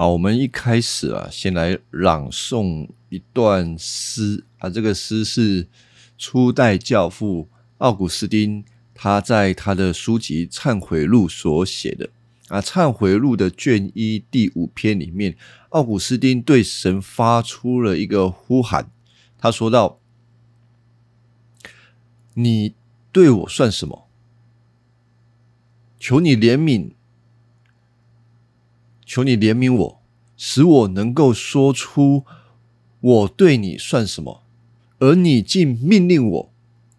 好，我们一开始啊，先来朗诵一段诗啊。这个诗是初代教父奥古斯丁他在他的书籍《忏悔录》所写的啊，《忏悔录》的卷一第五篇里面，奥古斯丁对神发出了一个呼喊。他说道：“你对我算什么？求你怜悯。”求你怜悯我，使我能够说出我对你算什么，而你竟命令我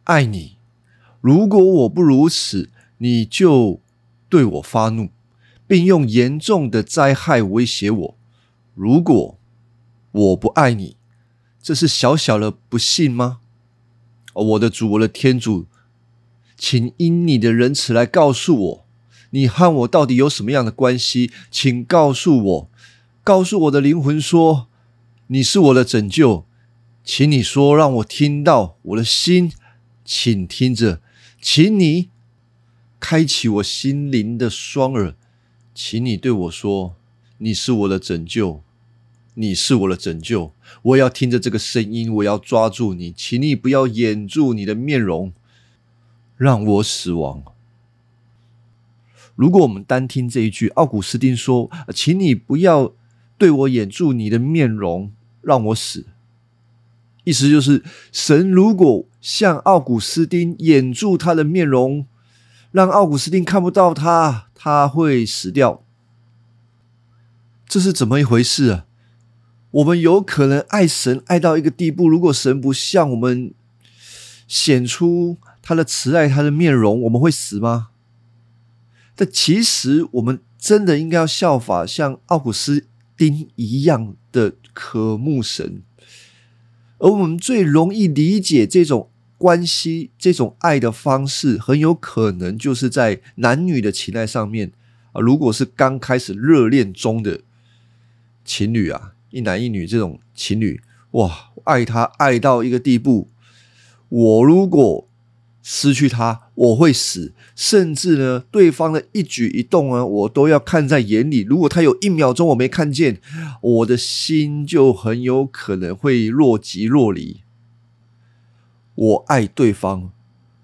爱你。如果我不如此，你就对我发怒，并用严重的灾害威胁我。如果我不爱你，这是小小的不幸吗？我的主，我的天主，请因你的仁慈来告诉我。你和我到底有什么样的关系？请告诉我，告诉我的灵魂说，你是我的拯救。请你说，让我听到我的心，请听着，请你开启我心灵的双耳，请你对我说，你是我的拯救，你是我的拯救。我要听着这个声音，我要抓住你，请你不要掩住你的面容，让我死亡。如果我们单听这一句，奥古斯丁说：“请你不要对我掩住你的面容，让我死。”意思就是，神如果向奥古斯丁掩住他的面容，让奥古斯丁看不到他，他会死掉。这是怎么一回事啊？我们有可能爱神爱到一个地步，如果神不向我们显出他的慈爱、他的面容，我们会死吗？但其实，我们真的应该要效法像奥古斯丁一样的渴慕神，而我们最容易理解这种关系、这种爱的方式，很有可能就是在男女的情爱上面啊。如果是刚开始热恋中的情侣啊，一男一女这种情侣，哇，爱他爱到一个地步，我如果。失去他，我会死。甚至呢，对方的一举一动啊，我都要看在眼里。如果他有一秒钟我没看见，我的心就很有可能会若即若离。我爱对方，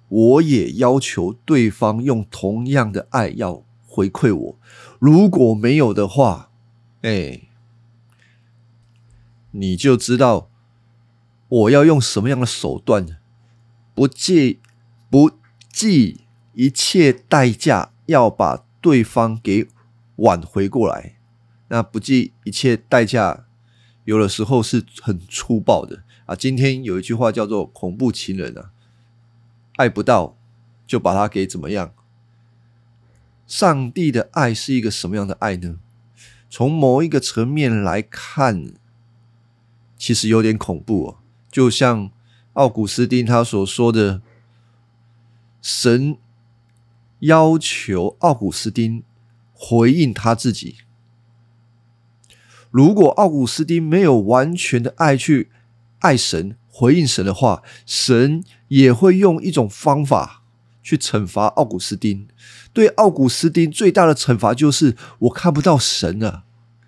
我也要求对方用同样的爱要回馈我。如果没有的话，哎，你就知道我要用什么样的手段，不介。不计一切代价要把对方给挽回过来，那不计一切代价，有的时候是很粗暴的啊。今天有一句话叫做“恐怖情人”啊，爱不到就把他给怎么样？上帝的爱是一个什么样的爱呢？从某一个层面来看，其实有点恐怖哦。就像奥古斯丁他所说的。神要求奥古斯丁回应他自己。如果奥古斯丁没有完全的爱去爱神、回应神的话，神也会用一种方法去惩罚奥古斯丁。对奥古斯丁最大的惩罚就是我看不到神了，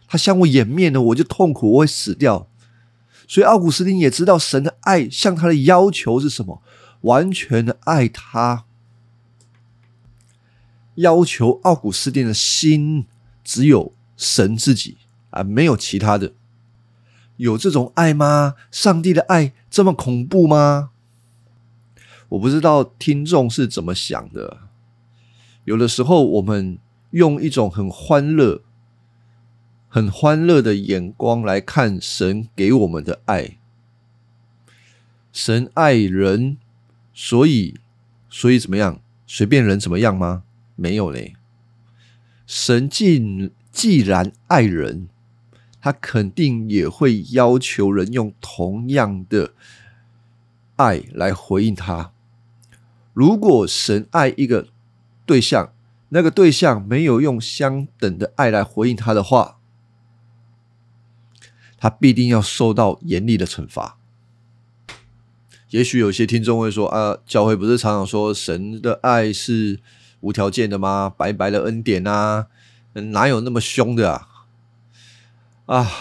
他向我掩面了，我就痛苦，我会死掉。所以奥古斯丁也知道神的爱向他的要求是什么。完全的爱他，要求奥古斯丁的心只有神自己啊，没有其他的。有这种爱吗？上帝的爱这么恐怖吗？我不知道听众是怎么想的。有的时候，我们用一种很欢乐、很欢乐的眼光来看神给我们的爱，神爱人。所以，所以怎么样？随便人怎么样吗？没有嘞。神既既然爱人，他肯定也会要求人用同样的爱来回应他。如果神爱一个对象，那个对象没有用相等的爱来回应他的话，他必定要受到严厉的惩罚。也许有些听众会说：“啊，教会不是常常说神的爱是无条件的吗？白白的恩典啊，哪有那么凶的啊？”啊，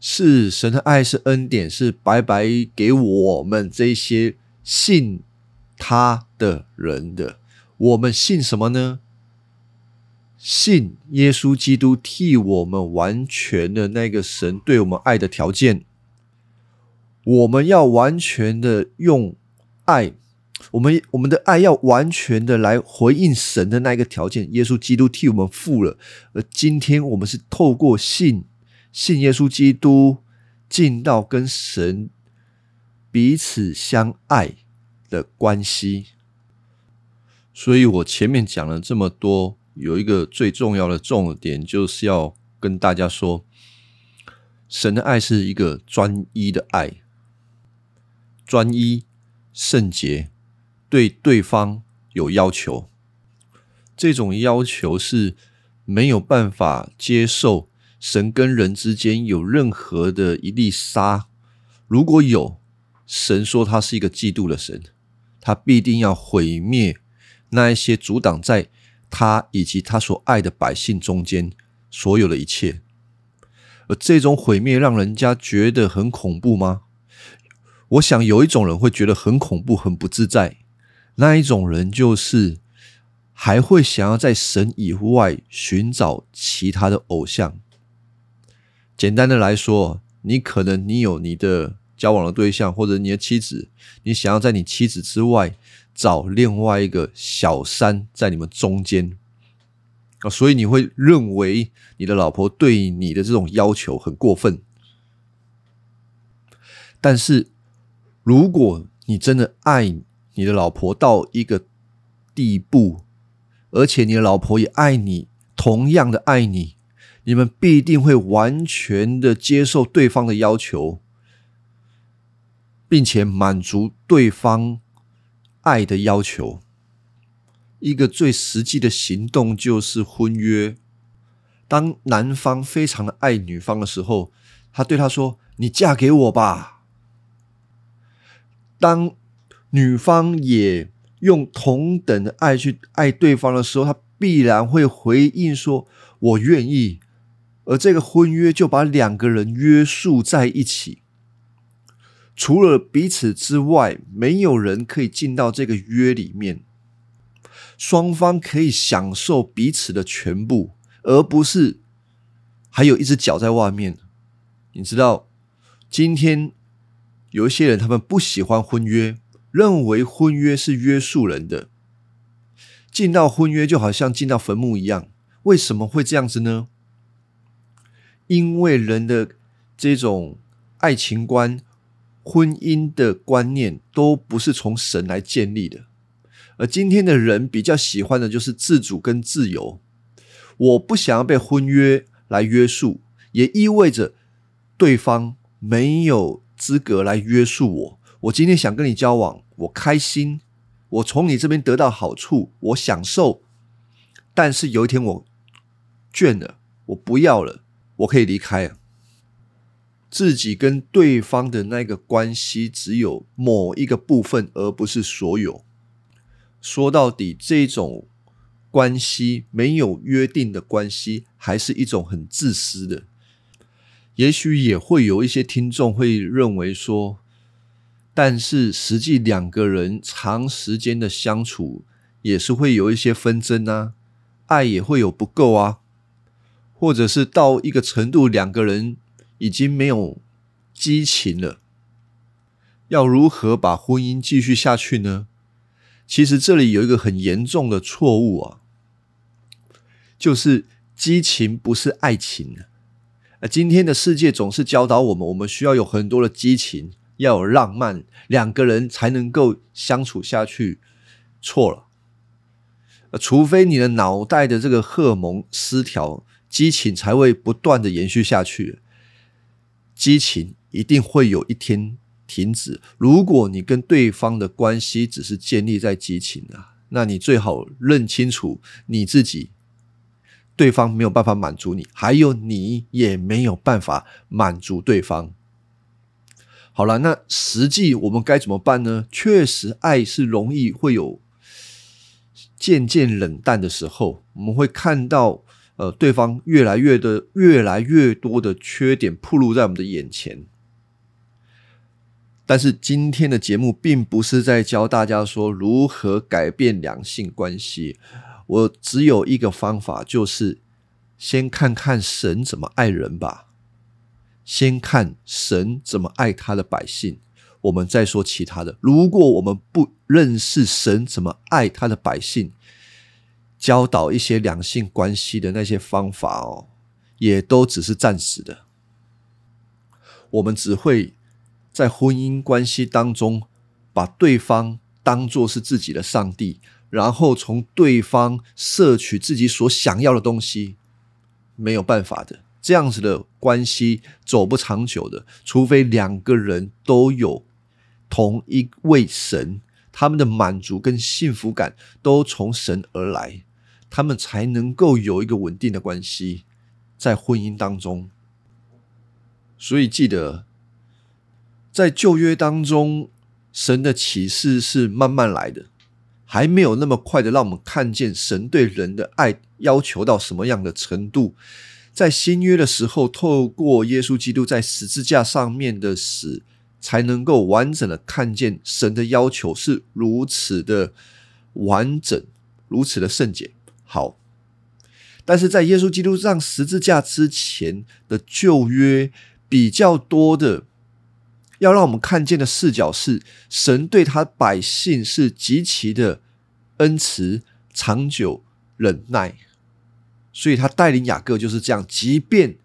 是神的爱是恩典，是白白给我们这些信他的人的。我们信什么呢？信耶稣基督替我们完全的那个神对我们爱的条件。我们要完全的用爱，我们我们的爱要完全的来回应神的那一个条件。耶稣基督替我们付了，而今天我们是透过信信耶稣基督，进到跟神彼此相爱的关系。所以我前面讲了这么多，有一个最重要的重点，就是要跟大家说，神的爱是一个专一的爱。专一、圣洁，对对方有要求，这种要求是没有办法接受神跟人之间有任何的一粒沙。如果有，神说他是一个嫉妒的神，他必定要毁灭那一些阻挡在他以及他所爱的百姓中间所有的一切。而这种毁灭让人家觉得很恐怖吗？我想有一种人会觉得很恐怖、很不自在，那一种人就是还会想要在神以外寻找其他的偶像。简单的来说，你可能你有你的交往的对象，或者你的妻子，你想要在你妻子之外找另外一个小三在你们中间啊，所以你会认为你的老婆对你的这种要求很过分，但是。如果你真的爱你的老婆到一个地步，而且你的老婆也爱你，同样的爱你，你们必定会完全的接受对方的要求，并且满足对方爱的要求。一个最实际的行动就是婚约。当男方非常的爱女方的时候，他对她说：“你嫁给我吧。”当女方也用同等的爱去爱对方的时候，他必然会回应说：“我愿意。”而这个婚约就把两个人约束在一起，除了彼此之外，没有人可以进到这个约里面。双方可以享受彼此的全部，而不是还有一只脚在外面。你知道，今天。有一些人，他们不喜欢婚约，认为婚约是约束人的。进到婚约就好像进到坟墓一样。为什么会这样子呢？因为人的这种爱情观、婚姻的观念都不是从神来建立的。而今天的人比较喜欢的就是自主跟自由。我不想要被婚约来约束，也意味着对方没有。资格来约束我。我今天想跟你交往，我开心，我从你这边得到好处，我享受。但是有一天我倦了，我不要了，我可以离开。自己跟对方的那个关系只有某一个部分，而不是所有。说到底，这种关系没有约定的关系，还是一种很自私的。也许也会有一些听众会认为说，但是实际两个人长时间的相处也是会有一些纷争啊，爱也会有不够啊，或者是到一个程度，两个人已经没有激情了，要如何把婚姻继续下去呢？其实这里有一个很严重的错误啊，就是激情不是爱情今天的世界总是教导我们，我们需要有很多的激情，要有浪漫，两个人才能够相处下去。错了，除非你的脑袋的这个荷尔蒙失调，激情才会不断的延续下去。激情一定会有一天停止。如果你跟对方的关系只是建立在激情啊，那你最好认清楚你自己。对方没有办法满足你，还有你也没有办法满足对方。好了，那实际我们该怎么办呢？确实，爱是容易会有渐渐冷淡的时候。我们会看到呃，对方越来越的越来越多的缺点暴露在我们的眼前。但是今天的节目并不是在教大家说如何改变两性关系，我只有一个方法，就是先看看神怎么爱人吧，先看神怎么爱他的百姓，我们再说其他的。如果我们不认识神怎么爱他的百姓，教导一些两性关系的那些方法哦，也都只是暂时的，我们只会。在婚姻关系当中，把对方当作是自己的上帝，然后从对方摄取自己所想要的东西，没有办法的。这样子的关系走不长久的，除非两个人都有同一位神，他们的满足跟幸福感都从神而来，他们才能够有一个稳定的关系在婚姻当中。所以记得。在旧约当中，神的启示是慢慢来的，还没有那么快的让我们看见神对人的爱要求到什么样的程度。在新约的时候，透过耶稣基督在十字架上面的死，才能够完整的看见神的要求是如此的完整，如此的圣洁。好，但是在耶稣基督上十字架之前的旧约，比较多的。要让我们看见的视角是，神对他百姓是极其的恩慈、长久、忍耐，所以他带领雅各就是这样。即便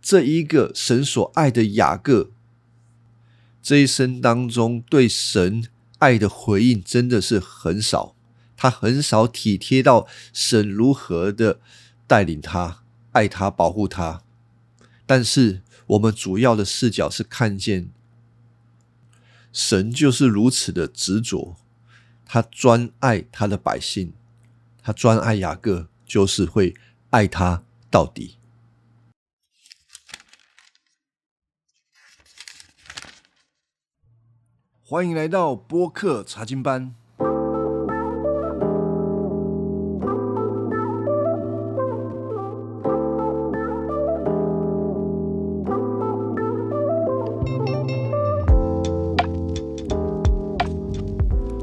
这一个神所爱的雅各，这一生当中对神爱的回应真的是很少，他很少体贴到神如何的带领他、爱他、保护他。但是我们主要的视角是看见。神就是如此的执着，他专爱他的百姓，他专爱雅各，就是会爱他到底。欢迎来到播客查经班。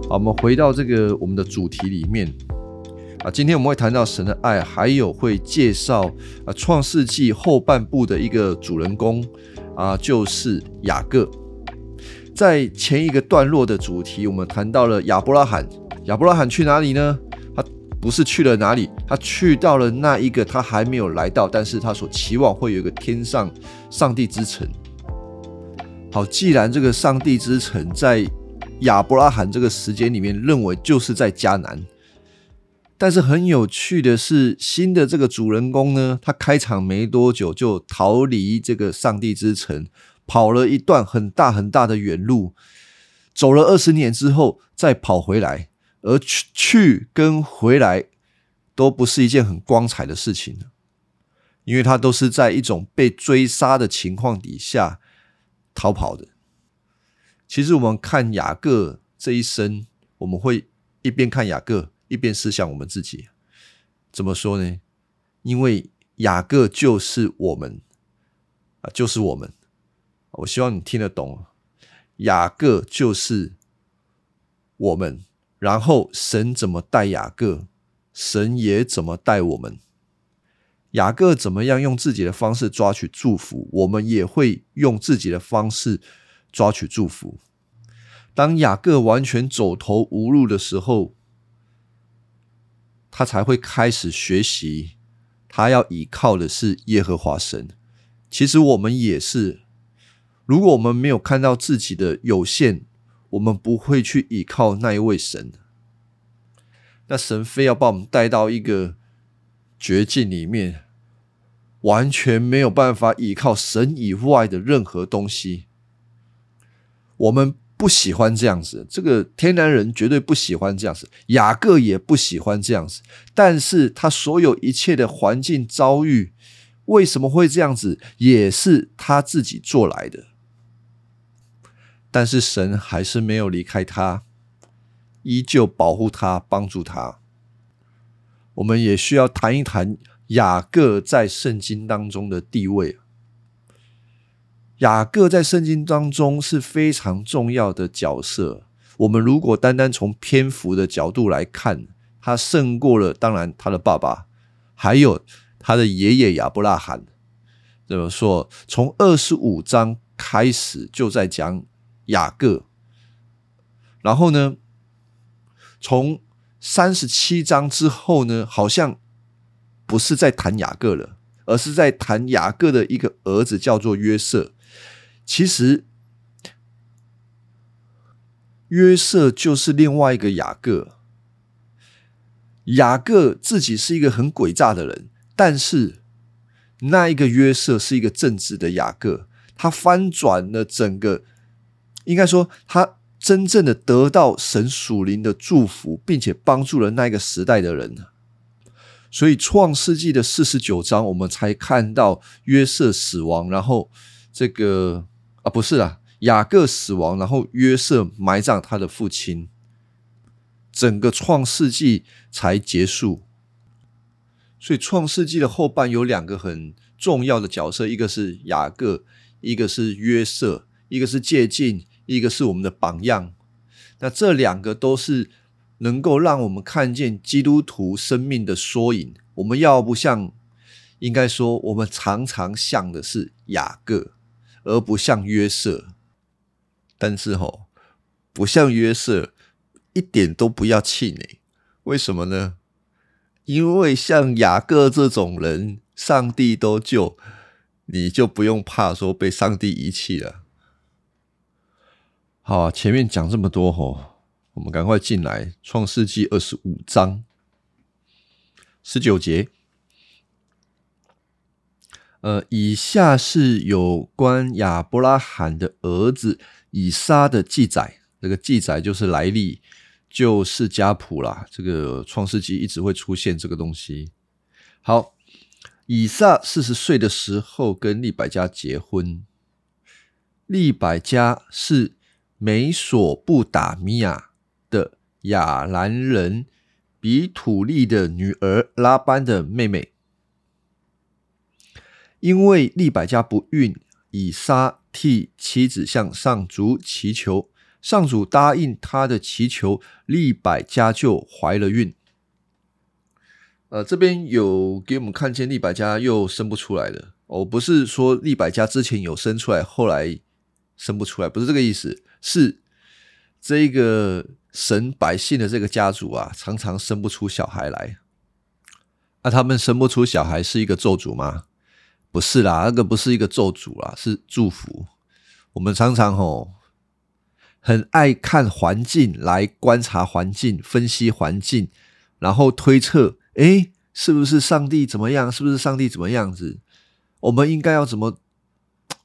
好，我们回到这个我们的主题里面啊，今天我们会谈到神的爱，还有会介绍啊创世纪后半部的一个主人公啊，就是雅各。在前一个段落的主题，我们谈到了亚伯拉罕，亚伯拉罕去哪里呢？他不是去了哪里，他去到了那一个他还没有来到，但是他所期望会有一个天上上帝之城。好，既然这个上帝之城在。亚伯拉罕这个时间里面认为就是在迦南，但是很有趣的是，新的这个主人公呢，他开场没多久就逃离这个上帝之城，跑了一段很大很大的远路，走了二十年之后再跑回来，而去去跟回来都不是一件很光彩的事情，因为他都是在一种被追杀的情况底下逃跑的。其实我们看雅各这一生，我们会一边看雅各，一边思想我们自己。怎么说呢？因为雅各就是我们啊，就是我们。我希望你听得懂，雅各就是我们。然后神怎么带雅各，神也怎么带我们。雅各怎么样用自己的方式抓取祝福，我们也会用自己的方式。抓取祝福。当雅各完全走投无路的时候，他才会开始学习。他要依靠的是耶和华神。其实我们也是，如果我们没有看到自己的有限，我们不会去依靠那一位神。那神非要把我们带到一个绝境里面，完全没有办法依靠神以外的任何东西。我们不喜欢这样子，这个天然人绝对不喜欢这样子，雅各也不喜欢这样子。但是他所有一切的环境遭遇，为什么会这样子，也是他自己做来的。但是神还是没有离开他，依旧保护他，帮助他。我们也需要谈一谈雅各在圣经当中的地位。雅各在圣经当中是非常重要的角色。我们如果单单从篇幅的角度来看，他胜过了当然他的爸爸，还有他的爷爷亚伯拉罕。怎么说？从二十五章开始就在讲雅各，然后呢，从三十七章之后呢，好像不是在谈雅各了，而是在谈雅各的一个儿子叫做约瑟。其实约瑟就是另外一个雅各。雅各自己是一个很诡诈的人，但是。那一个约瑟是一个正直的雅各，他翻转了整个，应该说他真正的得到神属灵的祝福，并且帮助了那一个时代的人。所以创世纪的四十九章，我们才看到约瑟死亡，然后这个啊不是啊，雅各死亡，然后约瑟埋葬他的父亲，整个创世纪才结束。所以，《创世纪》的后半有两个很重要的角色，一个是雅各，一个是约瑟，一个是借镜，一个是我们的榜样。那这两个都是能够让我们看见基督徒生命的缩影。我们要不像，应该说，我们常常像的是雅各，而不像约瑟。但是，吼，不像约瑟，一点都不要气馁。为什么呢？因为像雅各这种人，上帝都救，你就不用怕说被上帝遗弃了。好，前面讲这么多吼，我们赶快进来创世纪二十五章十九节。呃，以下是有关亚伯拉罕的儿子以撒的记载，这个记载就是来历。就是家谱啦，这个创世纪一直会出现这个东西。好，以撒四十岁的时候跟利百加结婚，利百加是美索不达米亚的亚兰人比土利的女儿拉班的妹妹。因为利百加不孕，以撒替妻子向上主祈求。上主答应他的祈求，利百加就怀了孕。呃，这边有给我们看见利百加又生不出来了。哦，不是说利百加之前有生出来，后来生不出来，不是这个意思。是这个神百姓的这个家族啊，常常生不出小孩来。那他们生不出小孩是一个咒诅吗？不是啦，那个不是一个咒诅啦，是祝福。我们常常吼。很爱看环境来观察环境、分析环境，然后推测：诶，是不是上帝怎么样？是不是上帝怎么样子？我们应该要怎么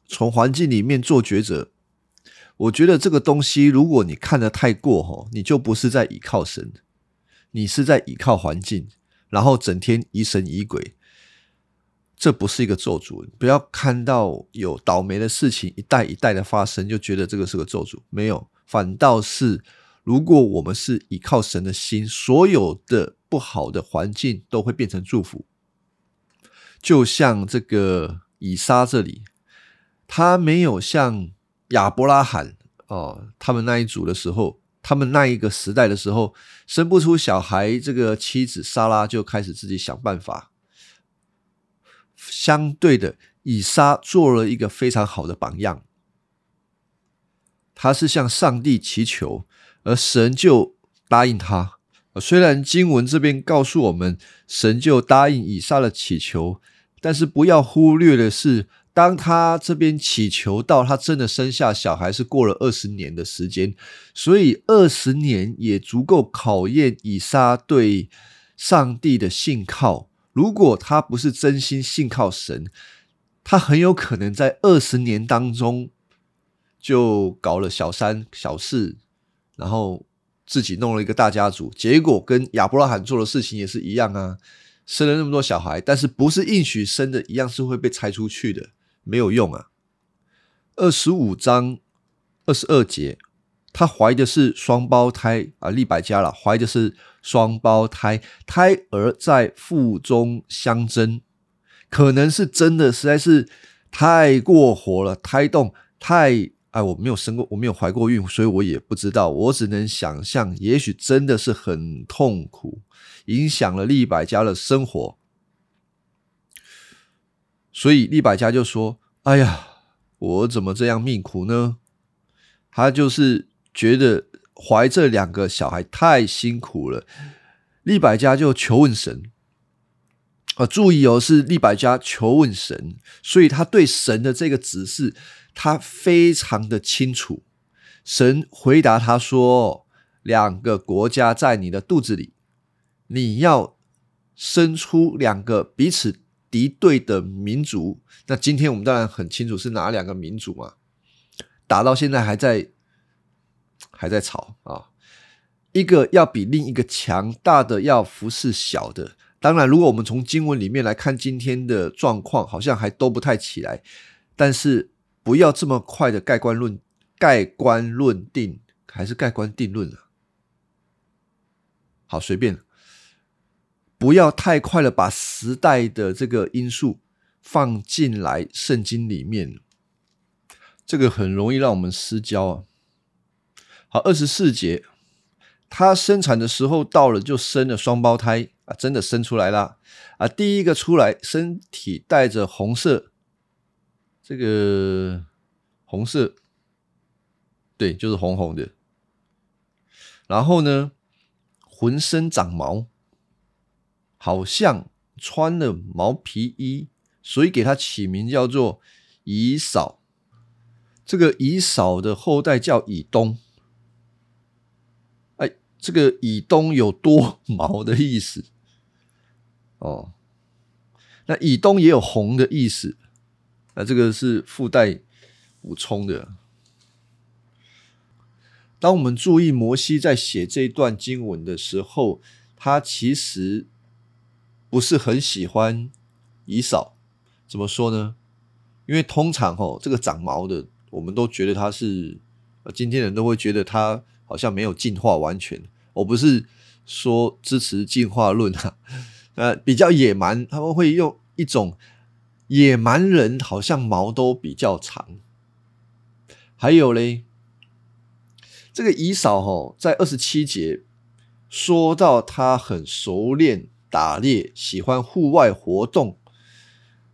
从环境里面做抉择？我觉得这个东西，如果你看得太过吼，你就不是在倚靠神，你是在倚靠环境，然后整天疑神疑鬼。这不是一个咒诅，不要看到有倒霉的事情一代一代的发生，就觉得这个是个咒诅。没有，反倒是如果我们是依靠神的心，所有的不好的环境都会变成祝福。就像这个以撒这里，他没有像亚伯拉罕哦，他们那一组的时候，他们那一个时代的时候，生不出小孩，这个妻子莎拉就开始自己想办法。相对的，以撒做了一个非常好的榜样。他是向上帝祈求，而神就答应他。虽然经文这边告诉我们，神就答应以撒的祈求，但是不要忽略的是，当他这边祈求到他真的生下小孩，是过了二十年的时间。所以二十年也足够考验以撒对上帝的信靠。如果他不是真心信靠神，他很有可能在二十年当中就搞了小三小四，然后自己弄了一个大家族，结果跟亚伯拉罕做的事情也是一样啊，生了那么多小孩，但是不是应许生的，一样是会被拆出去的，没有用啊。二十五章二十二节，他怀的是双胞胎啊，利百加了，怀的是。双胞胎，胎儿在腹中相争，可能是真的，实在是太过火了，胎动太……哎，我没有生过，我没有怀过孕，所以我也不知道，我只能想象，也许真的是很痛苦，影响了利百家的生活。所以利百家就说：“哎呀，我怎么这样命苦呢？”他就是觉得。怀这两个小孩太辛苦了，利百家就求问神。啊，注意哦，是利百家求问神，所以他对神的这个指示，他非常的清楚。神回答他说：“两个国家在你的肚子里，你要生出两个彼此敌对的民族。”那今天我们当然很清楚是哪两个民族嘛？打到现在还在。还在吵啊！一个要比另一个强大的，要服侍小的。当然，如果我们从经文里面来看今天的状况，好像还都不太起来。但是不要这么快的盖棺论盖棺论定，还是盖棺定论了。好，随便，不要太快的把时代的这个因素放进来圣经里面，这个很容易让我们失焦啊。好，二十四节，他生产的时候到了，就生了双胞胎啊，真的生出来了啊。第一个出来，身体带着红色，这个红色，对，就是红红的。然后呢，浑身长毛，好像穿了毛皮衣，所以给他起名叫做以扫。这个以扫的后代叫以东。这个以东有多毛的意思哦，那以东也有红的意思，那这个是附带补充的。当我们注意摩西在写这段经文的时候，他其实不是很喜欢以扫。怎么说呢？因为通常哦，这个长毛的，我们都觉得他是，今天人都会觉得他。好像没有进化完全，我不是说支持进化论啊，呃，比较野蛮，他们会用一种野蛮人，好像毛都比较长。还有嘞，这个姨嫂哈，在二十七节说到他很熟练打猎，喜欢户外活动，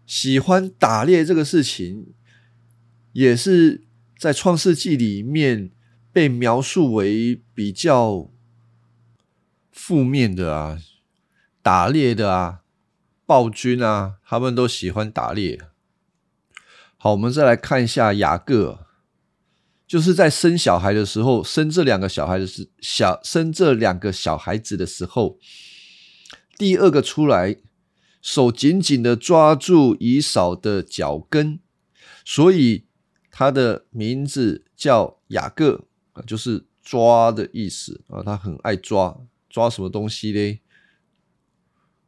喜欢打猎这个事情，也是在创世纪里面。被描述为比较负面的啊，打猎的啊，暴君啊，他们都喜欢打猎。好，我们再来看一下雅各，就是在生小孩的时候，生这两个小孩的时小生这两个小孩子的时候，第二个出来，手紧紧的抓住以扫的脚跟，所以他的名字叫雅各。啊，就是抓的意思啊，他很爱抓，抓什么东西嘞？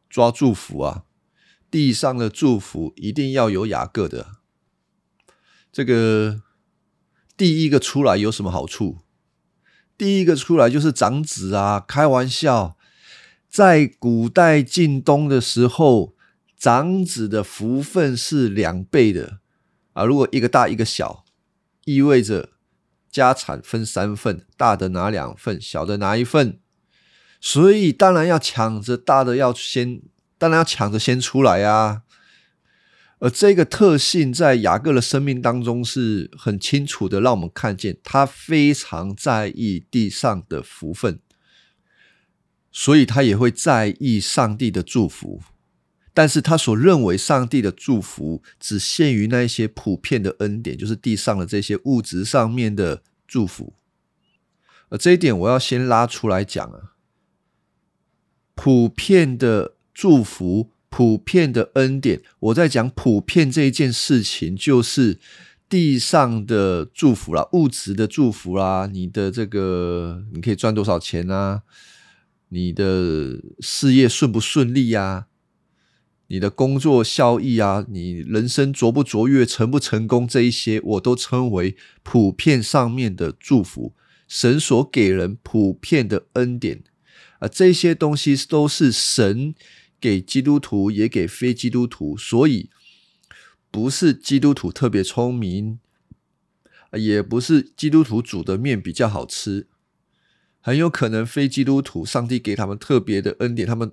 抓祝福啊！地上的祝福一定要有雅各的。这个第一个出来有什么好处？第一个出来就是长子啊！开玩笑，在古代晋东的时候，长子的福分是两倍的啊！如果一个大一个小，意味着。家产分三份，大的拿两份，小的拿一份，所以当然要抢着大的要先，当然要抢着先出来啊。而这个特性在雅各的生命当中是很清楚的，让我们看见他非常在意地上的福分，所以他也会在意上帝的祝福。但是他所认为上帝的祝福只限于那一些普遍的恩典，就是地上的这些物质上面的祝福。而这一点我要先拉出来讲啊，普遍的祝福、普遍的恩典，我在讲普遍这一件事情，就是地上的祝福啦，物质的祝福啦，你的这个你可以赚多少钱啊？你的事业顺不顺利呀？你的工作效益啊，你人生卓不卓越、成不成功，这一些我都称为普遍上面的祝福，神所给人普遍的恩典。啊，这些东西都是神给基督徒，也给非基督徒，所以不是基督徒特别聪明，也不是基督徒煮的面比较好吃，很有可能非基督徒，上帝给他们特别的恩典，他们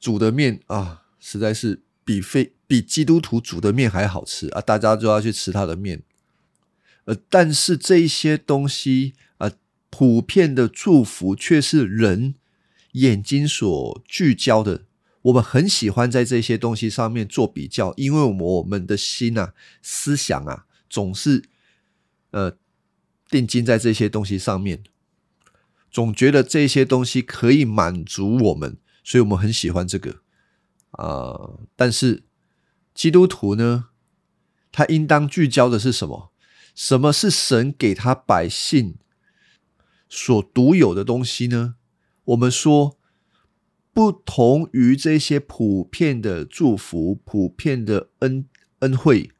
煮的面啊，实在是比非比基督徒煮的面还好吃啊，大家就要去吃他的面。呃，但是这一些东西啊，普遍的祝福却是人眼睛所聚焦的。我们很喜欢在这些东西上面做比较，因为我们的心啊、思想啊，总是呃定睛在这些东西上面，总觉得这些东西可以满足我们，所以我们很喜欢这个啊。但是基督徒呢，他应当聚焦的是什么？什么是神给他百姓所独有的东西呢？我们说，不同于这些普遍的祝福、普遍的恩恩惠，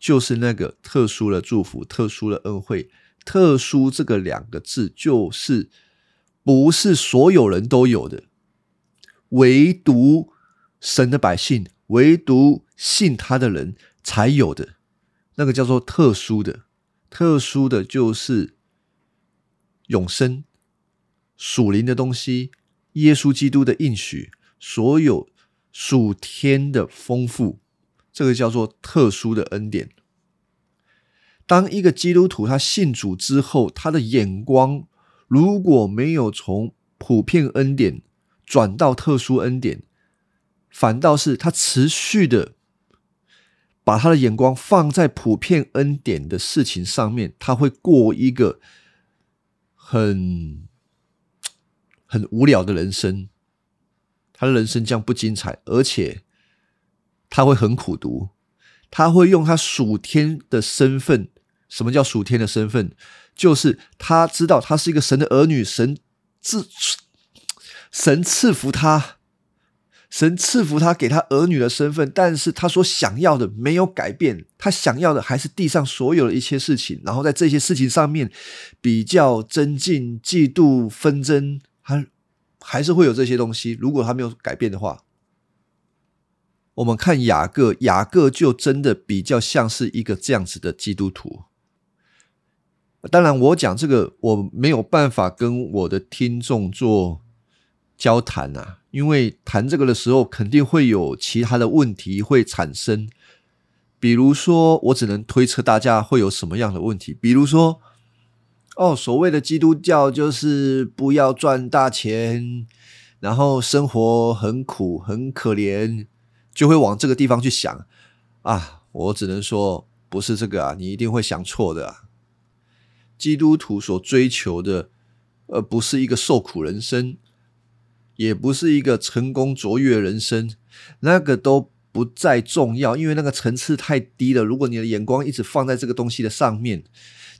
就是那个特殊的祝福、特殊的恩惠。特殊这个两个字，就是不是所有人都有的，唯独神的百姓，唯独信他的人才有的。那个叫做特殊的，特殊的就是永生、属灵的东西，耶稣基督的应许，所有属天的丰富，这个叫做特殊的恩典。当一个基督徒他信主之后，他的眼光如果没有从普遍恩典转到特殊恩典，反倒是他持续的。把他的眼光放在普遍恩典的事情上面，他会过一个很很无聊的人生，他的人生将不精彩，而且他会很苦读。他会用他属天的身份，什么叫属天的身份？就是他知道他是一个神的儿女，神自神赐福他。神赐福他，给他儿女的身份，但是他所想要的没有改变，他想要的还是地上所有的一切事情。然后在这些事情上面比较增进、嫉妒、纷争，还还是会有这些东西。如果他没有改变的话，我们看雅各，雅各就真的比较像是一个这样子的基督徒。当然，我讲这个我没有办法跟我的听众做交谈啊。因为谈这个的时候，肯定会有其他的问题会产生，比如说，我只能推测大家会有什么样的问题，比如说，哦，所谓的基督教就是不要赚大钱，然后生活很苦很可怜，就会往这个地方去想啊。我只能说，不是这个啊，你一定会想错的。基督徒所追求的，而不是一个受苦人生。也不是一个成功卓越人生，那个都不再重要，因为那个层次太低了。如果你的眼光一直放在这个东西的上面，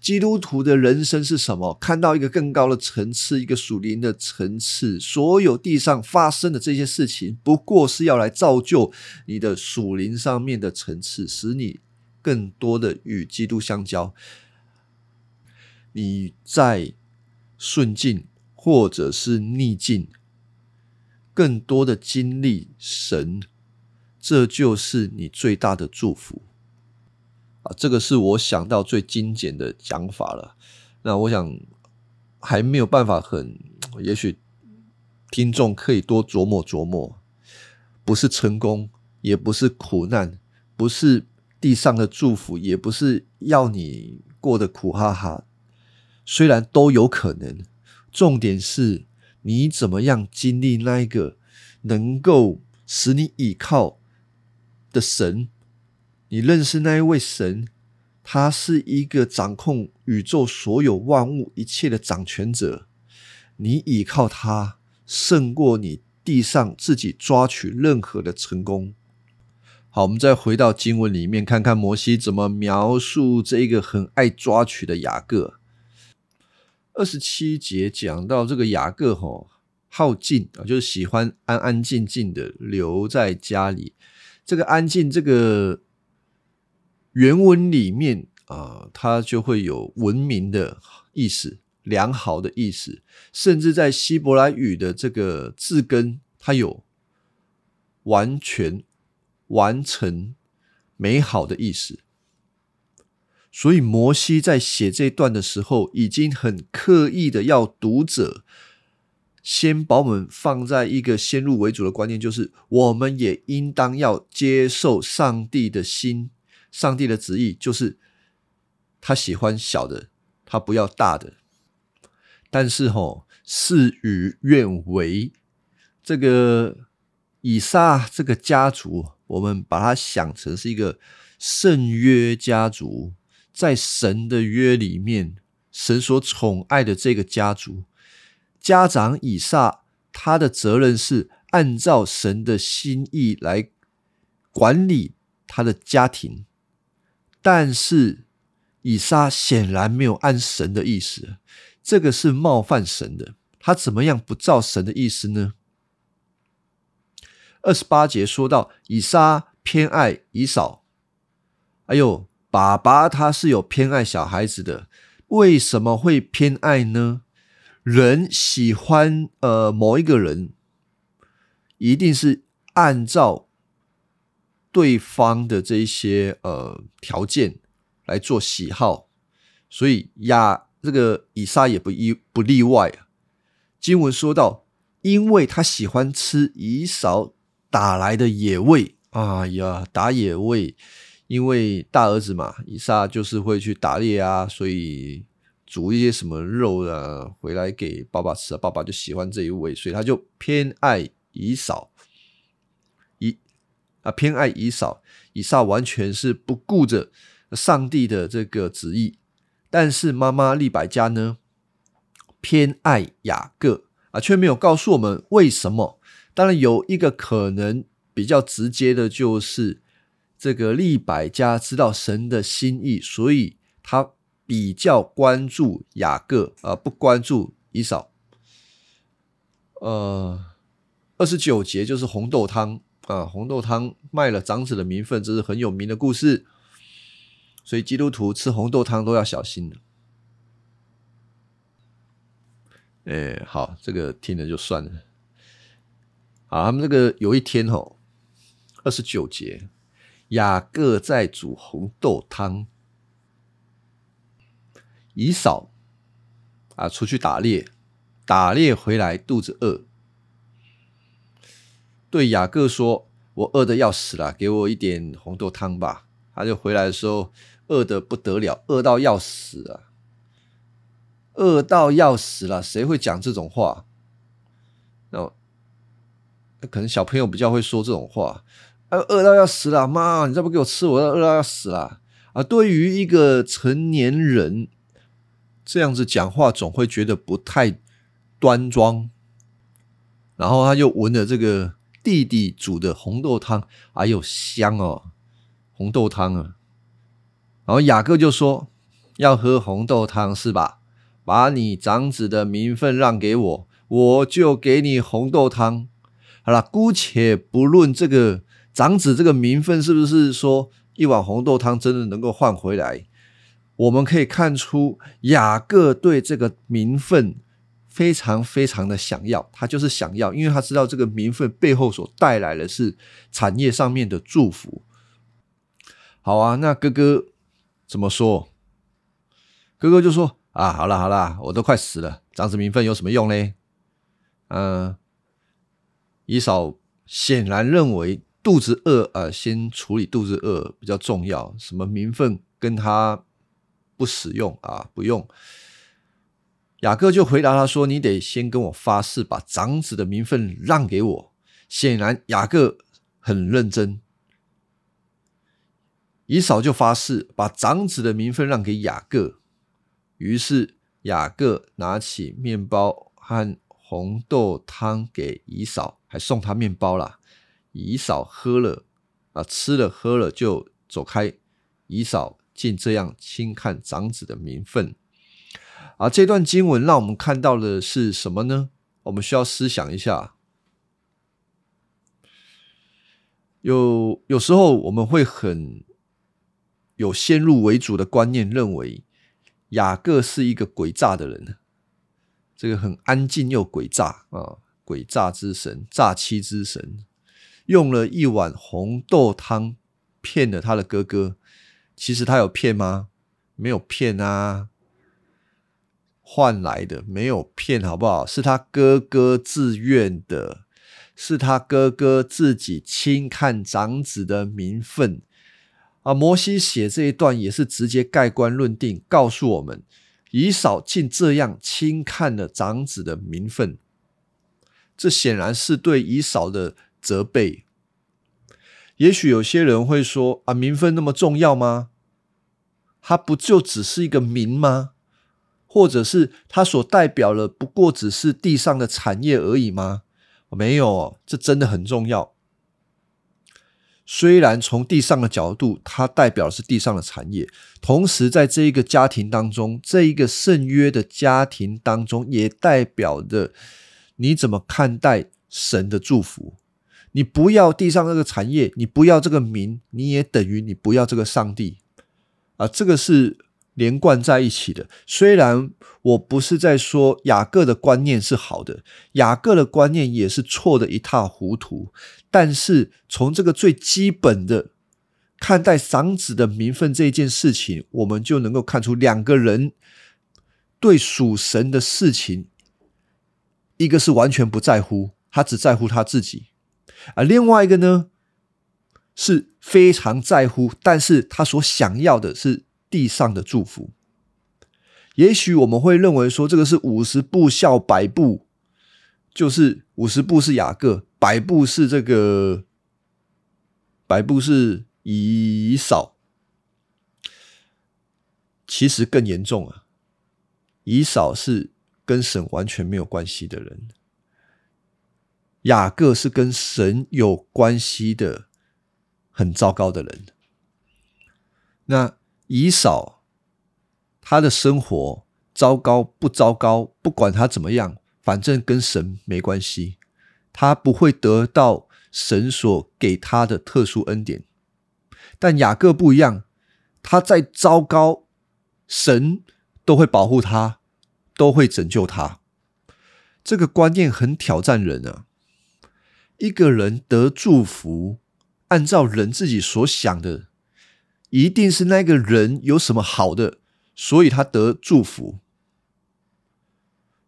基督徒的人生是什么？看到一个更高的层次，一个属灵的层次。所有地上发生的这些事情，不过是要来造就你的属灵上面的层次，使你更多的与基督相交。你在顺境或者是逆境。更多的经历神，这就是你最大的祝福啊！这个是我想到最精简的讲法了。那我想还没有办法很，也许听众可以多琢磨琢磨。不是成功，也不是苦难，不是地上的祝福，也不是要你过得苦哈哈。虽然都有可能，重点是。你怎么样经历那一个能够使你倚靠的神？你认识那一位神，他是一个掌控宇宙所有万物一切的掌权者。你倚靠他，胜过你地上自己抓取任何的成功。好，我们再回到经文里面，看看摩西怎么描述这一个很爱抓取的雅各。二十七节讲到这个雅各吼好静啊，就是喜欢安安静静的留在家里。这个安静，这个原文里面啊，它就会有文明的意思良好的意思，甚至在希伯来语的这个字根，它有完全、完成、美好的意思。所以摩西在写这段的时候，已经很刻意的要读者先把我们放在一个先入为主的观念，就是我们也应当要接受上帝的心，上帝的旨意，就是他喜欢小的，他不要大的。但是吼，事与愿违，这个以撒这个家族，我们把它想成是一个圣约家族，在神的约里面，神所宠爱的这个家族，家长以撒，他的责任是按照神的心意来管理他的家庭，但是以撒显然没有按神的意思。这个是冒犯神的，他怎么样不照神的意思呢？二十八节说到以撒偏爱以扫，哎呦，爸爸他是有偏爱小孩子的，为什么会偏爱呢？人喜欢呃某一个人，一定是按照对方的这一些呃条件来做喜好，所以亚。这个以撒也不一不例外啊。经文说到，因为他喜欢吃以扫打来的野味，哎呀，打野味，因为大儿子嘛，以撒就是会去打猎啊，所以煮一些什么肉啊回来给爸爸吃，爸爸就喜欢这一味，所以他就偏爱以扫。以啊偏爱以扫，以撒完全是不顾着上帝的这个旨意。但是妈妈利百加呢，偏爱雅各啊，却没有告诉我们为什么。当然有一个可能比较直接的，就是这个利百加知道神的心意，所以他比较关注雅各，而不关注以扫。呃，二十九节就是红豆汤啊，红豆汤卖了长子的名分，这是很有名的故事。所以基督徒吃红豆汤都要小心了。哎，好，这个听了就算了。好，他们这个有一天哦，二十九节，雅各在煮红豆汤，以扫啊出去打猎，打猎回来肚子饿，对雅各说：“我饿的要死了，给我一点红豆汤吧。”他就回来的时候。饿的不得了，饿到要死啊！饿到要死了，谁会讲这种话？那可能小朋友比较会说这种话。啊，饿到要死了，妈，你再不给我吃，我要饿到要死了啊！对于一个成年人这样子讲话，总会觉得不太端庄。然后他就闻了这个弟弟煮的红豆汤，哎呦香哦，红豆汤啊！然后雅各就说：“要喝红豆汤是吧？把你长子的名分让给我，我就给你红豆汤。好了，姑且不论这个长子这个名分是不是说一碗红豆汤真的能够换回来，我们可以看出雅各对这个名分非常非常的想要，他就是想要，因为他知道这个名分背后所带来的是产业上面的祝福。好啊，那哥哥。”怎么说？哥哥就说：“啊，好了好了，我都快死了，长子名分有什么用呢？”嗯，以嫂显然认为肚子饿啊，先处理肚子饿比较重要，什么名分跟他不使用啊，不用。雅各就回答他说：“你得先跟我发誓，把长子的名分让给我。”显然雅各很认真。以扫就发誓把长子的名分让给雅各，于是雅各拿起面包和红豆汤给以扫，还送他面包啦。以扫喝了啊，吃了喝了就走开。以扫竟这样轻看长子的名分，啊这段经文让我们看到的是什么呢？我们需要思想一下。有有时候我们会很。有先入为主的观念，认为雅各是一个诡诈的人，这个很安静又诡诈啊，诡诈之神，诈欺之神，用了一碗红豆汤骗了他的哥哥。其实他有骗吗？没有骗啊，换来的没有骗，好不好？是他哥哥自愿的，是他哥哥自己轻看长子的名分啊。摩西写这一段也是直接盖棺论定，告诉我们以扫竟这样轻看了长子的名分，这显然是对以扫的责备。也许有些人会说：“啊，名分那么重要吗？它不就只是一个名吗？或者是它所代表的不过只是地上的产业而已吗？”没有，这真的很重要。虽然从地上的角度，它代表的是地上的产业，同时在这一个家庭当中，这一个圣约的家庭当中，也代表着你怎么看待神的祝福。你不要地上那个产业，你不要这个名，你也等于你不要这个上帝啊！这个是连贯在一起的。虽然我不是在说雅各的观念是好的，雅各的观念也是错的一塌糊涂，但是从这个最基本的看待长子的名分这一件事情，我们就能够看出两个人对属神的事情，一个是完全不在乎，他只在乎他自己。啊，另外一个呢是非常在乎，但是他所想要的是地上的祝福。也许我们会认为说，这个是五十步笑百步，就是五十步是雅各，百步是这个，百步是以扫。其实更严重啊，以扫是跟神完全没有关系的人。雅各是跟神有关系的很糟糕的人。那以扫他的生活糟糕不糟糕？不管他怎么样，反正跟神没关系，他不会得到神所给他的特殊恩典。但雅各不一样，他再糟糕，神都会保护他，都会拯救他。这个观念很挑战人啊。一个人得祝福，按照人自己所想的，一定是那个人有什么好的，所以他得祝福。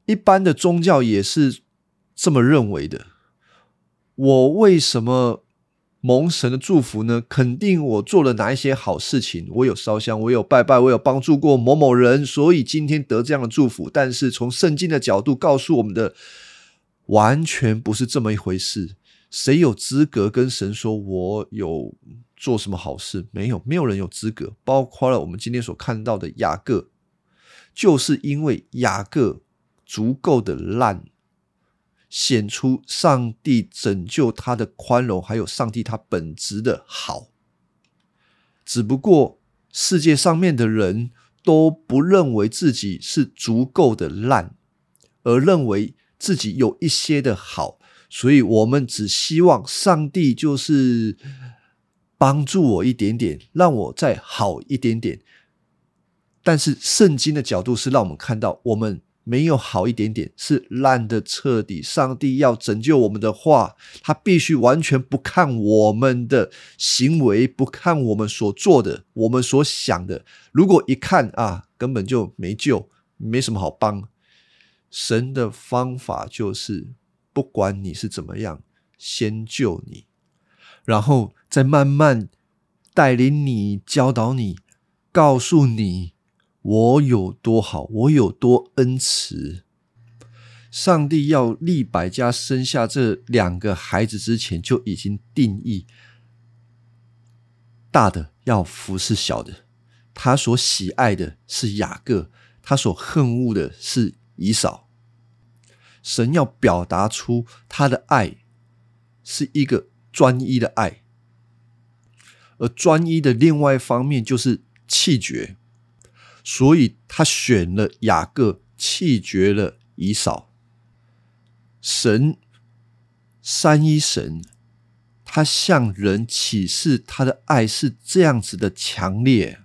一般的宗教也是这么认为的。我为什么蒙神的祝福呢？肯定我做了哪一些好事情，我有烧香，我有拜拜，我有帮助过某某人，所以今天得这样的祝福。但是从圣经的角度告诉我们的。完全不是这么一回事。谁有资格跟神说我有做什么好事？没有，没有人有资格。包括了我们今天所看到的雅各，就是因为雅各足够的烂，显出上帝拯救他的宽容，还有上帝他本质的好。只不过世界上面的人都不认为自己是足够的烂，而认为。自己有一些的好，所以我们只希望上帝就是帮助我一点点，让我再好一点点。但是圣经的角度是让我们看到，我们没有好一点点，是烂的彻底。上帝要拯救我们的话，他必须完全不看我们的行为，不看我们所做的，我们所想的。如果一看啊，根本就没救，没什么好帮。神的方法就是，不管你是怎么样，先救你，然后再慢慢带领你、教导你、告诉你我有多好，我有多恩慈。上帝要利百家生下这两个孩子之前，就已经定义大的要服侍小的，他所喜爱的是雅各，他所恨恶的是以扫。神要表达出他的爱是一个专一的爱，而专一的另外一方面就是气绝，所以他选了雅各，气绝了以扫。神三一神，他向人启示他的爱是这样子的强烈，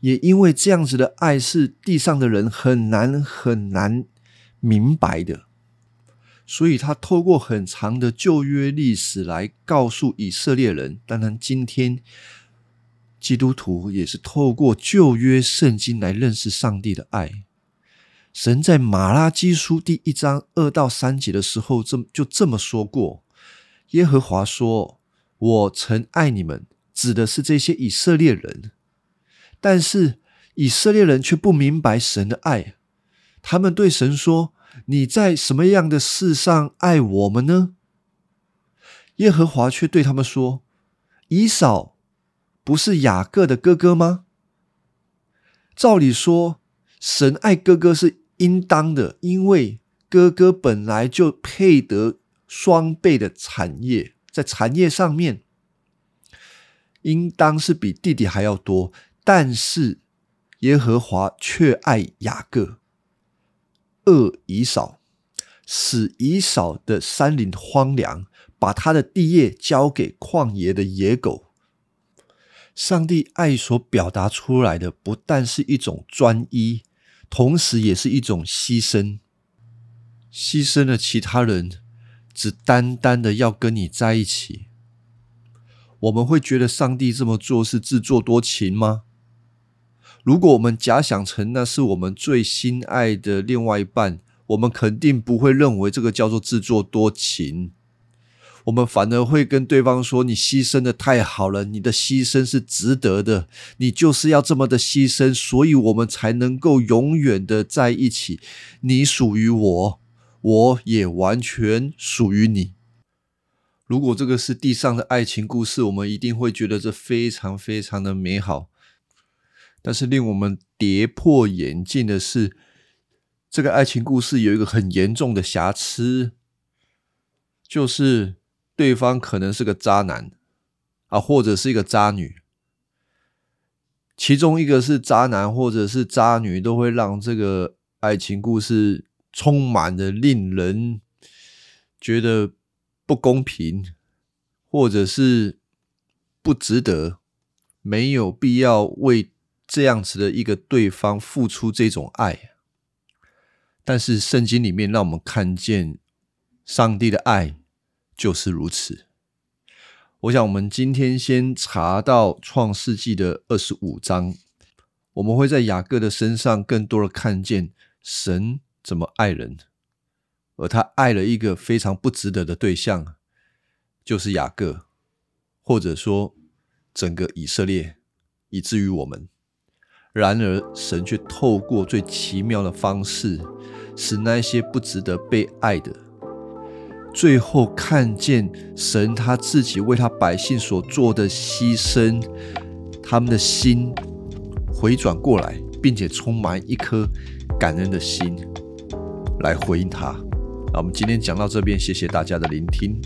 也因为这样子的爱是地上的人很难很难。明白的。所以他透过很长的旧约历史来告诉以色列人，当然今天基督徒也是透过旧约圣经来认识上帝的爱。神在马拉基书第一章二到三节的时候，这么就这么说过：耶和华说：“我曾爱你们，指的是这些以色列人，但是以色列人却不明白神的爱，他们对神说。”你在什么样的事上爱我们呢？耶和华却对他们说：“以扫不是雅各的哥哥吗？照理说，神爱哥哥是应当的，因为哥哥本来就配得双倍的产业，在产业上面，应当是比弟弟还要多。但是耶和华却爱雅各。”恶以扫，使以扫的山林荒凉，把他的地业交给旷野的野狗。上帝爱所表达出来的，不但是一种专一，同时也是一种牺牲。牺牲了其他人，只单单的要跟你在一起。我们会觉得上帝这么做是自作多情吗？如果我们假想成那是我们最心爱的另外一半，我们肯定不会认为这个叫做自作多情。我们反而会跟对方说：“你牺牲的太好了，你的牺牲是值得的，你就是要这么的牺牲，所以我们才能够永远的在一起。你属于我，我也完全属于你。”如果这个是地上的爱情故事，我们一定会觉得这非常非常的美好。但是令我们跌破眼镜的是，这个爱情故事有一个很严重的瑕疵，就是对方可能是个渣男啊，或者是一个渣女。其中一个是渣男或者是渣女，都会让这个爱情故事充满了令人觉得不公平，或者是不值得，没有必要为。这样子的一个对方付出这种爱，但是圣经里面让我们看见上帝的爱就是如此。我想我们今天先查到创世纪的二十五章，我们会在雅各的身上更多的看见神怎么爱人，而他爱了一个非常不值得的对象，就是雅各，或者说整个以色列，以至于我们。然而，神却透过最奇妙的方式，使那些不值得被爱的，最后看见神他自己为他百姓所做的牺牲，他们的心回转过来，并且充满一颗感恩的心来回应他。那我们今天讲到这边，谢谢大家的聆听。